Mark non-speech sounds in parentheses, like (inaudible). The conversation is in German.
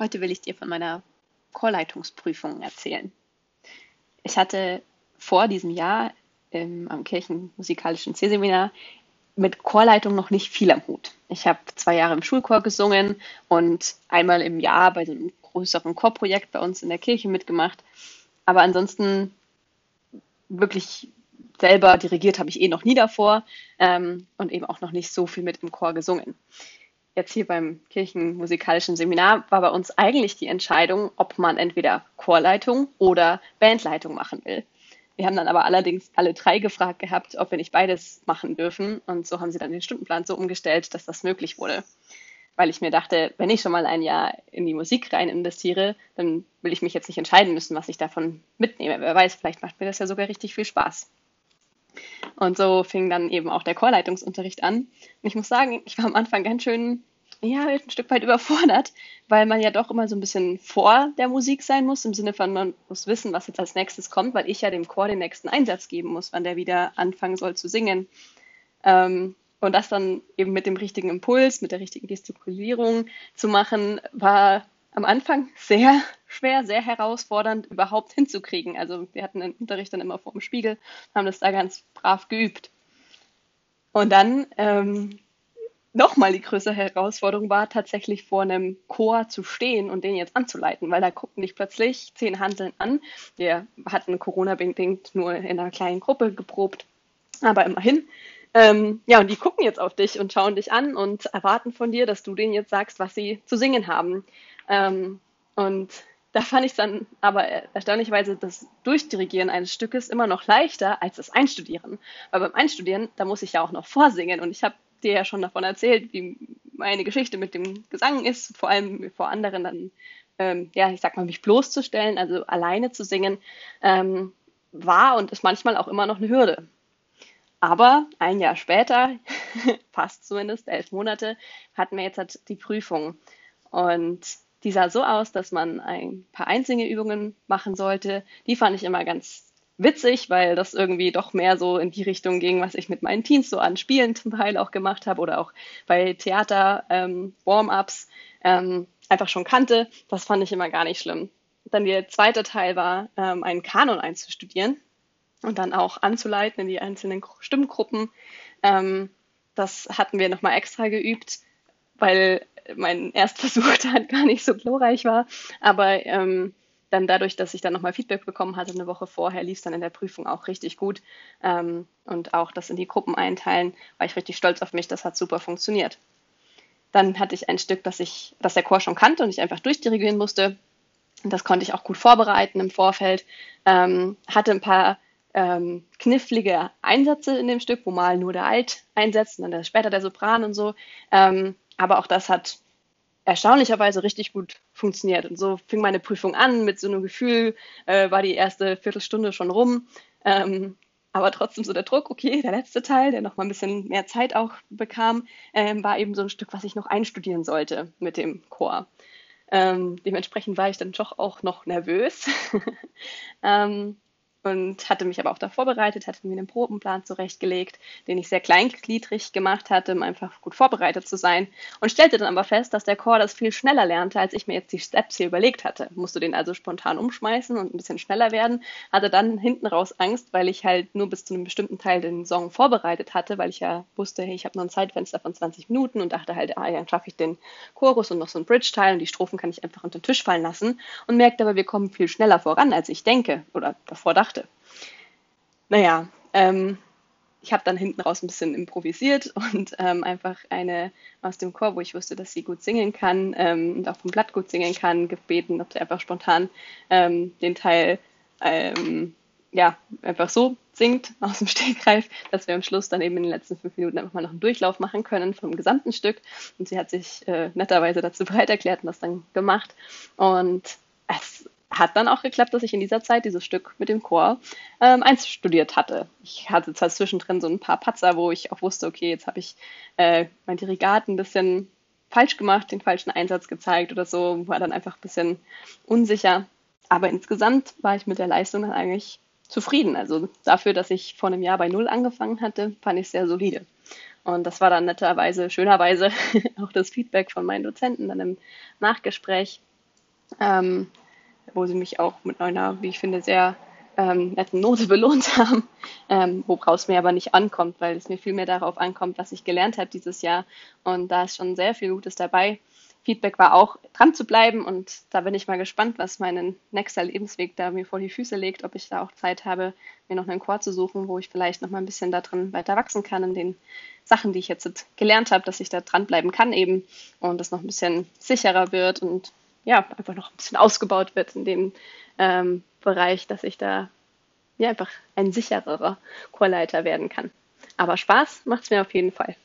Heute will ich dir von meiner Chorleitungsprüfung erzählen. Ich hatte vor diesem Jahr ähm, am Kirchenmusikalischen C-Seminar mit Chorleitung noch nicht viel am Hut. Ich habe zwei Jahre im Schulchor gesungen und einmal im Jahr bei so einem größeren Chorprojekt bei uns in der Kirche mitgemacht. Aber ansonsten wirklich selber dirigiert habe ich eh noch nie davor ähm, und eben auch noch nicht so viel mit im Chor gesungen. Jetzt hier beim Kirchenmusikalischen Seminar war bei uns eigentlich die Entscheidung, ob man entweder Chorleitung oder Bandleitung machen will. Wir haben dann aber allerdings alle drei gefragt gehabt, ob wir nicht beides machen dürfen. Und so haben sie dann den Stundenplan so umgestellt, dass das möglich wurde. Weil ich mir dachte, wenn ich schon mal ein Jahr in die Musik rein investiere, dann will ich mich jetzt nicht entscheiden müssen, was ich davon mitnehme. Wer weiß, vielleicht macht mir das ja sogar richtig viel Spaß. Und so fing dann eben auch der Chorleitungsunterricht an. Und ich muss sagen, ich war am Anfang ganz schön ja, ein Stück weit überfordert, weil man ja doch immer so ein bisschen vor der Musik sein muss, im Sinne von, man muss wissen, was jetzt als nächstes kommt, weil ich ja dem Chor den nächsten Einsatz geben muss, wann der wieder anfangen soll zu singen. Ähm, und das dann eben mit dem richtigen Impuls, mit der richtigen Gestikulierung zu machen, war am Anfang sehr schwer, sehr herausfordernd überhaupt hinzukriegen. Also wir hatten den Unterricht dann immer vor dem Spiegel, haben das da ganz brav geübt. Und dann ähm, nochmal die größere Herausforderung war, tatsächlich vor einem Chor zu stehen und den jetzt anzuleiten, weil da guckten dich plötzlich zehn Handeln an. Wir hatten Corona-bedingt nur in einer kleinen Gruppe geprobt, aber immerhin. Ähm, ja, und die gucken jetzt auf dich und schauen dich an und erwarten von dir, dass du denen jetzt sagst, was sie zu singen haben. Ähm, und da fand ich dann aber erstaunlicherweise das Durchdirigieren eines Stückes immer noch leichter als das Einstudieren. Weil beim Einstudieren, da muss ich ja auch noch vorsingen und ich habe dir ja schon davon erzählt, wie meine Geschichte mit dem Gesang ist, vor allem vor anderen dann, ähm, ja, ich sag mal, mich bloßzustellen, also alleine zu singen, ähm, war und ist manchmal auch immer noch eine Hürde. Aber ein Jahr später, (laughs) fast zumindest elf Monate, hatten wir jetzt halt die Prüfung. Und die sah so aus, dass man ein paar Einsingeübungen machen sollte. Die fand ich immer ganz witzig, weil das irgendwie doch mehr so in die Richtung ging, was ich mit meinen Teens so an Spielen zum Teil auch gemacht habe oder auch bei Theater ähm, Warm-ups ähm, einfach schon kannte. Das fand ich immer gar nicht schlimm. Dann der zweite Teil war, ähm, einen Kanon einzustudieren und dann auch anzuleiten in die einzelnen Stimmgruppen. Ähm, das hatten wir nochmal extra geübt, weil mein Erstversuch (laughs) da gar nicht so glorreich war. Aber ähm, dann dadurch, dass ich dann nochmal Feedback bekommen hatte, eine Woche vorher, lief es dann in der Prüfung auch richtig gut. Ähm, und auch das in die Gruppen einteilen, war ich richtig stolz auf mich, das hat super funktioniert. Dann hatte ich ein Stück, das ich, das der Chor schon kannte und ich einfach durchdirigieren musste. Und das konnte ich auch gut vorbereiten im Vorfeld. Ähm, hatte ein paar ähm, knifflige Einsätze in dem Stück, wo mal nur der Alt einsetzt und dann der, später der Sopran und so. Ähm, aber auch das hat erstaunlicherweise richtig gut funktioniert. Und so fing meine Prüfung an mit so einem Gefühl, äh, war die erste Viertelstunde schon rum. Ähm, aber trotzdem so der Druck, okay, der letzte Teil, der noch mal ein bisschen mehr Zeit auch bekam, ähm, war eben so ein Stück, was ich noch einstudieren sollte mit dem Chor. Ähm, dementsprechend war ich dann doch auch noch nervös. (laughs) ähm, und hatte mich aber auch da vorbereitet, hatte mir einen Probenplan zurechtgelegt, den ich sehr kleingliedrig gemacht hatte, um einfach gut vorbereitet zu sein und stellte dann aber fest, dass der Chor das viel schneller lernte, als ich mir jetzt die Steps hier überlegt hatte. Musste den also spontan umschmeißen und ein bisschen schneller werden, hatte dann hinten raus Angst, weil ich halt nur bis zu einem bestimmten Teil den Song vorbereitet hatte, weil ich ja wusste, hey, ich habe noch ein Zeitfenster von 20 Minuten und dachte halt, ah, ja, dann schaffe ich den Chorus und noch so ein Bridge-Teil und die Strophen kann ich einfach unter den Tisch fallen lassen und merkte aber, wir kommen viel schneller voran, als ich denke oder davor dachte dachte. Naja, ähm, ich habe dann hinten raus ein bisschen improvisiert (laughs) und ähm, einfach eine aus dem Chor, wo ich wusste, dass sie gut singen kann ähm, und auch vom Blatt gut singen kann, gebeten, ob sie einfach spontan ähm, den Teil ähm, ja, einfach so singt (laughs) aus dem Stegreif, dass wir am Schluss dann eben in den letzten fünf Minuten einfach mal noch einen Durchlauf machen können vom gesamten Stück. Und sie hat sich äh, netterweise dazu (laughs) bereit erklärt und das dann gemacht. Und es hat dann auch geklappt, dass ich in dieser Zeit dieses Stück mit dem Chor ähm, einstudiert hatte. Ich hatte zwar zwischendrin so ein paar Patzer, wo ich auch wusste, okay, jetzt habe ich äh, mein Dirigat ein bisschen falsch gemacht, den falschen Einsatz gezeigt oder so, war dann einfach ein bisschen unsicher. Aber insgesamt war ich mit der Leistung dann eigentlich zufrieden. Also dafür, dass ich vor einem Jahr bei Null angefangen hatte, fand ich sehr solide. Und das war dann netterweise, schönerweise (laughs) auch das Feedback von meinen Dozenten dann im Nachgespräch, ähm, wo sie mich auch mit einer, wie ich finde, sehr ähm, netten Note (laughs) belohnt haben, ähm, woraus mir aber nicht ankommt, weil es mir viel mehr darauf ankommt, was ich gelernt habe dieses Jahr. Und da ist schon sehr viel Gutes dabei. Feedback war auch, dran zu bleiben und da bin ich mal gespannt, was mein nächster Lebensweg da mir vor die Füße legt, ob ich da auch Zeit habe, mir noch einen Chor zu suchen, wo ich vielleicht noch mal ein bisschen darin weiter wachsen kann in den Sachen, die ich jetzt gelernt habe, dass ich da dranbleiben kann eben und das noch ein bisschen sicherer wird und ja, einfach noch ein bisschen ausgebaut wird in dem ähm, Bereich, dass ich da ja einfach ein sichererer Chorleiter werden kann. Aber Spaß macht es mir auf jeden Fall.